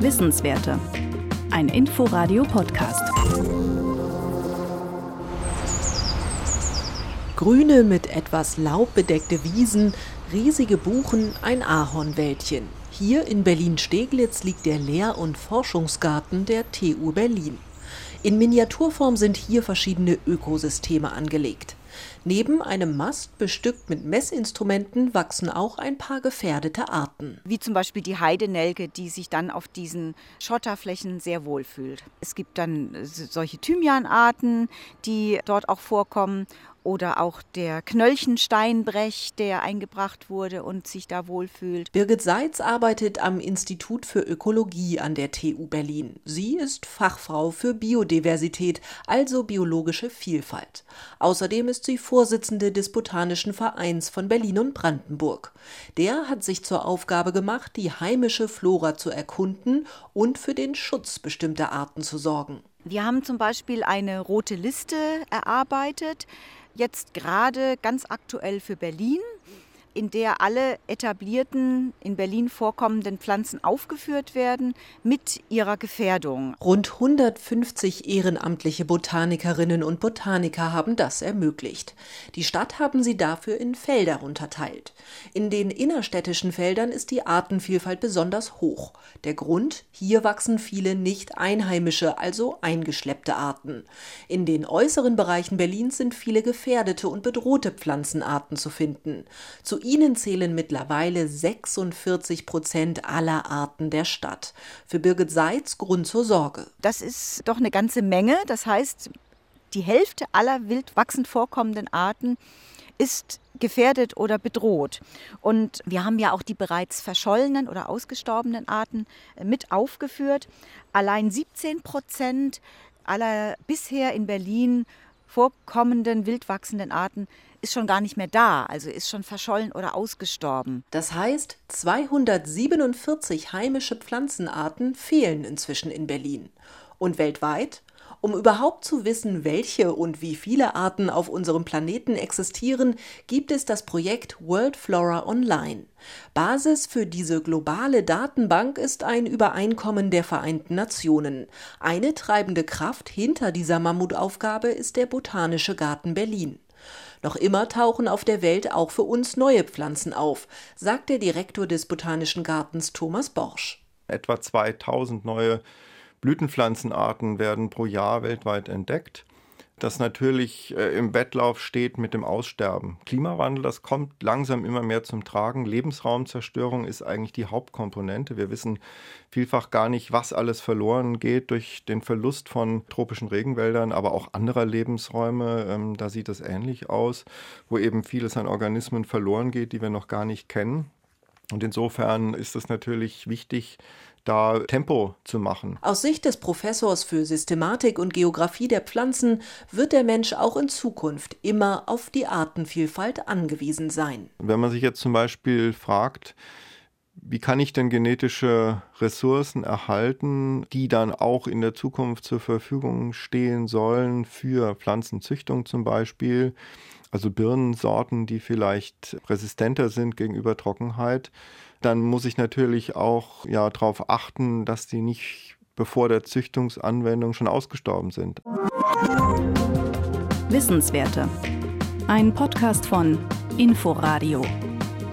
Wissenswerte. Ein Inforadio-Podcast. Grüne mit etwas Laub bedeckte Wiesen, riesige Buchen, ein Ahornwäldchen. Hier in Berlin-Steglitz liegt der Lehr- und Forschungsgarten der TU Berlin. In Miniaturform sind hier verschiedene Ökosysteme angelegt. Neben einem Mast bestückt mit Messinstrumenten wachsen auch ein paar gefährdete Arten. Wie zum Beispiel die Heidenelke, die sich dann auf diesen Schotterflächen sehr wohl fühlt. Es gibt dann solche Thymianarten, die dort auch vorkommen oder auch der Knöllchensteinbrech, der eingebracht wurde und sich da wohlfühlt. Birgit Seitz arbeitet am Institut für Ökologie an der TU Berlin. Sie ist Fachfrau für Biodiversität, also biologische Vielfalt. Außerdem ist sie Vorsitzende des Botanischen Vereins von Berlin und Brandenburg. Der hat sich zur Aufgabe gemacht, die heimische Flora zu erkunden und für den Schutz bestimmter Arten zu sorgen. Wir haben zum Beispiel eine rote Liste erarbeitet, jetzt gerade ganz aktuell für Berlin in der alle etablierten, in Berlin vorkommenden Pflanzen aufgeführt werden mit ihrer Gefährdung. Rund 150 ehrenamtliche Botanikerinnen und Botaniker haben das ermöglicht. Die Stadt haben sie dafür in Felder unterteilt. In den innerstädtischen Feldern ist die Artenvielfalt besonders hoch. Der Grund, hier wachsen viele nicht einheimische, also eingeschleppte Arten. In den äußeren Bereichen Berlins sind viele gefährdete und bedrohte Pflanzenarten zu finden. Zu ihnen zählen mittlerweile 46 Prozent aller Arten der Stadt. Für Birgit Seitz Grund zur Sorge. Das ist doch eine ganze Menge. Das heißt, die Hälfte aller wild wachsend vorkommenden Arten ist gefährdet oder bedroht. Und wir haben ja auch die bereits verschollenen oder ausgestorbenen Arten äh, mit aufgeführt. Allein 17 Prozent aller bisher in Berlin vorkommenden wildwachsenden Arten ist schon gar nicht mehr da, also ist schon verschollen oder ausgestorben. Das heißt, 247 heimische Pflanzenarten fehlen inzwischen in Berlin. Und weltweit um überhaupt zu wissen, welche und wie viele Arten auf unserem Planeten existieren, gibt es das Projekt World Flora Online. Basis für diese globale Datenbank ist ein Übereinkommen der Vereinten Nationen. Eine treibende Kraft hinter dieser Mammutaufgabe ist der Botanische Garten Berlin. Noch immer tauchen auf der Welt auch für uns neue Pflanzen auf, sagt der Direktor des Botanischen Gartens Thomas Borsch. Etwa 2000 neue Blütenpflanzenarten werden pro Jahr weltweit entdeckt das natürlich äh, im Wettlauf steht mit dem Aussterben. Klimawandel, das kommt langsam immer mehr zum Tragen. Lebensraumzerstörung ist eigentlich die Hauptkomponente. Wir wissen vielfach gar nicht, was alles verloren geht durch den Verlust von tropischen Regenwäldern, aber auch anderer Lebensräume. Ähm, da sieht es ähnlich aus, wo eben vieles an Organismen verloren geht, die wir noch gar nicht kennen. Und insofern ist es natürlich wichtig, da Tempo zu machen. Aus Sicht des Professors für Systematik und Geographie der Pflanzen wird der Mensch auch in Zukunft immer auf die Artenvielfalt angewiesen sein. Wenn man sich jetzt zum Beispiel fragt, wie kann ich denn genetische Ressourcen erhalten, die dann auch in der Zukunft zur Verfügung stehen sollen für Pflanzenzüchtung zum Beispiel, also Birnensorten, die vielleicht resistenter sind gegenüber Trockenheit, dann muss ich natürlich auch ja, darauf achten, dass die nicht bevor der Züchtungsanwendung schon ausgestorben sind. Wissenswerte. Ein Podcast von Inforadio.